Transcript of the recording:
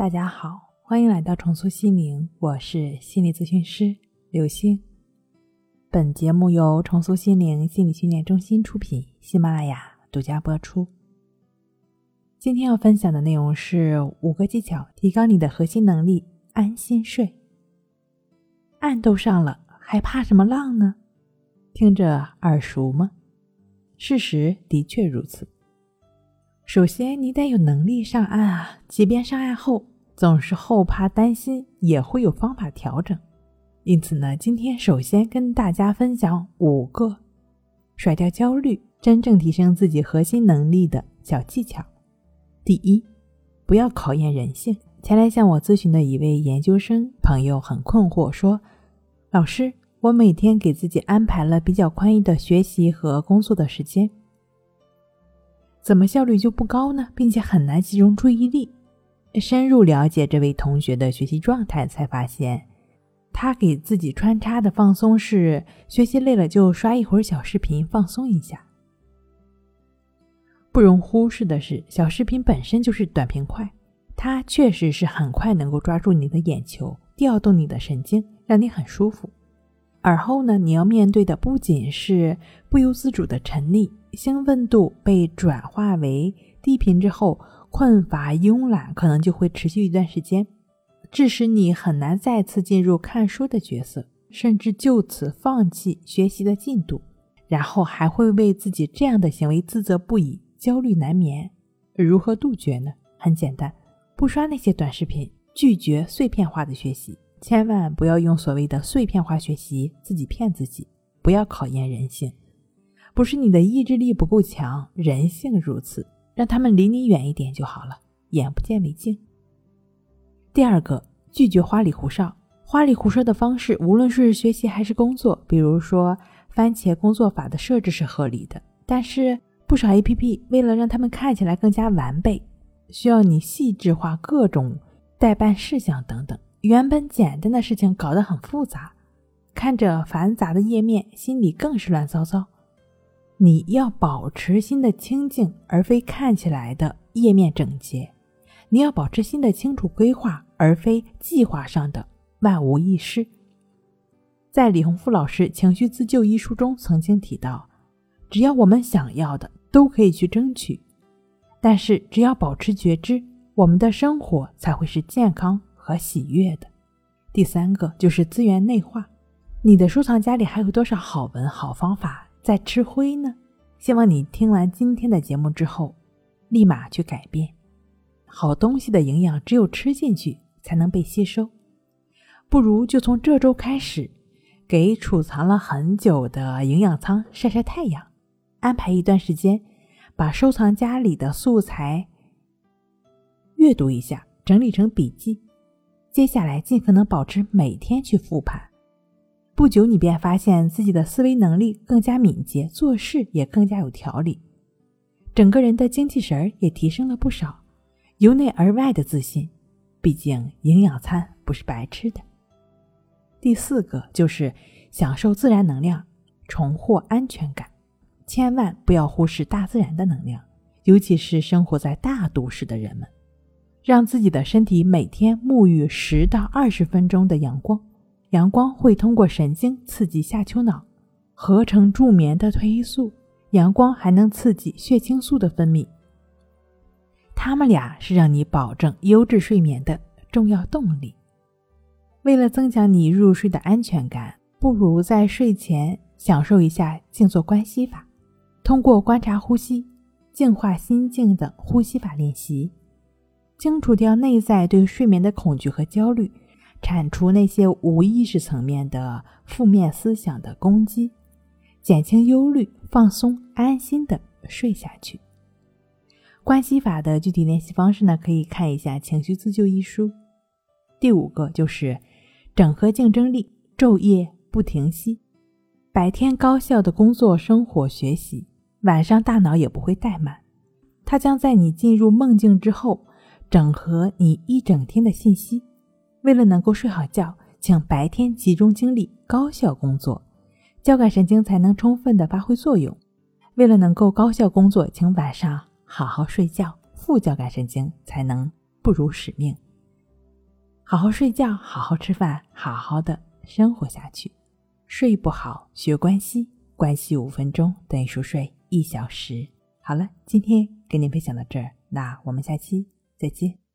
大家好，欢迎来到重塑心灵，我是心理咨询师刘星。本节目由重塑心灵心理训练中心出品，喜马拉雅独家播出。今天要分享的内容是五个技巧，提高你的核心能力，安心睡。岸都上了，还怕什么浪呢？听着耳熟吗？事实的确如此。首先，你得有能力上岸啊！即便上岸后，总是后怕担心，也会有方法调整。因此呢，今天首先跟大家分享五个甩掉焦虑、真正提升自己核心能力的小技巧。第一，不要考验人性。前来向我咨询的一位研究生朋友很困惑，说：“老师，我每天给自己安排了比较宽裕的学习和工作的时间。”怎么效率就不高呢？并且很难集中注意力。深入了解这位同学的学习状态，才发现他给自己穿插的放松是学习累了就刷一会儿小视频放松一下。不容忽视的是，小视频本身就是短平快，它确实是很快能够抓住你的眼球，调动你的神经，让你很舒服。而后呢，你要面对的不仅是不由自主的沉溺。兴奋度被转化为低频之后，困乏、慵懒可能就会持续一段时间，致使你很难再次进入看书的角色，甚至就此放弃学习的进度，然后还会为自己这样的行为自责不已，焦虑难眠。如何杜绝呢？很简单，不刷那些短视频，拒绝碎片化的学习，千万不要用所谓的碎片化学习自己骗自己，不要考验人性。不是你的意志力不够强，人性如此，让他们离你远一点就好了，眼不见为净。第二个，拒绝花里胡哨。花里胡哨的方式，无论是学习还是工作，比如说番茄工作法的设置是合理的，但是不少 APP 为了让他们看起来更加完备，需要你细致化各种代办事项等等，原本简单的事情搞得很复杂，看着繁杂的页面，心里更是乱糟糟。你要保持心的清净，而非看起来的页面整洁；你要保持心的清楚规划，而非计划上的万无一失。在李洪富老师《情绪自救》一书中曾经提到，只要我们想要的，都可以去争取；但是只要保持觉知，我们的生活才会是健康和喜悦的。第三个就是资源内化，你的收藏夹里还有多少好文好方法？在吃灰呢？希望你听完今天的节目之后，立马去改变。好东西的营养只有吃进去才能被吸收，不如就从这周开始，给储藏了很久的营养仓晒晒太阳，安排一段时间，把收藏夹里的素材阅读一下，整理成笔记。接下来尽可能保持每天去复盘。不久，你便发现自己的思维能力更加敏捷，做事也更加有条理，整个人的精气神儿也提升了不少，由内而外的自信。毕竟营养餐不是白吃的。第四个就是享受自然能量，重获安全感。千万不要忽视大自然的能量，尤其是生活在大都市的人们，让自己的身体每天沐浴十到二十分钟的阳光。阳光会通过神经刺激下丘脑，合成助眠的褪黑素。阳光还能刺激血清素的分泌，它们俩是让你保证优质睡眠的重要动力。为了增强你入睡的安全感，不如在睡前享受一下静坐观息法，通过观察呼吸，净化心境的呼吸法练习，清除掉内在对睡眠的恐惧和焦虑。铲除那些无意识层面的负面思想的攻击，减轻忧虑，放松，安心的睡下去。关系法的具体练习方式呢？可以看一下《情绪自救》一书。第五个就是整合竞争力，昼夜不停息。白天高效的工作、生活、学习，晚上大脑也不会怠慢。它将在你进入梦境之后，整合你一整天的信息。为了能够睡好觉，请白天集中精力高效工作，交感神经才能充分的发挥作用。为了能够高效工作，请晚上好好睡觉，副交感神经才能不辱使命。好好睡觉，好好吃饭，好好的生活下去。睡不好，学关系，关系五分钟等于熟睡一小时。好了，今天跟您分享到这儿，那我们下期再见。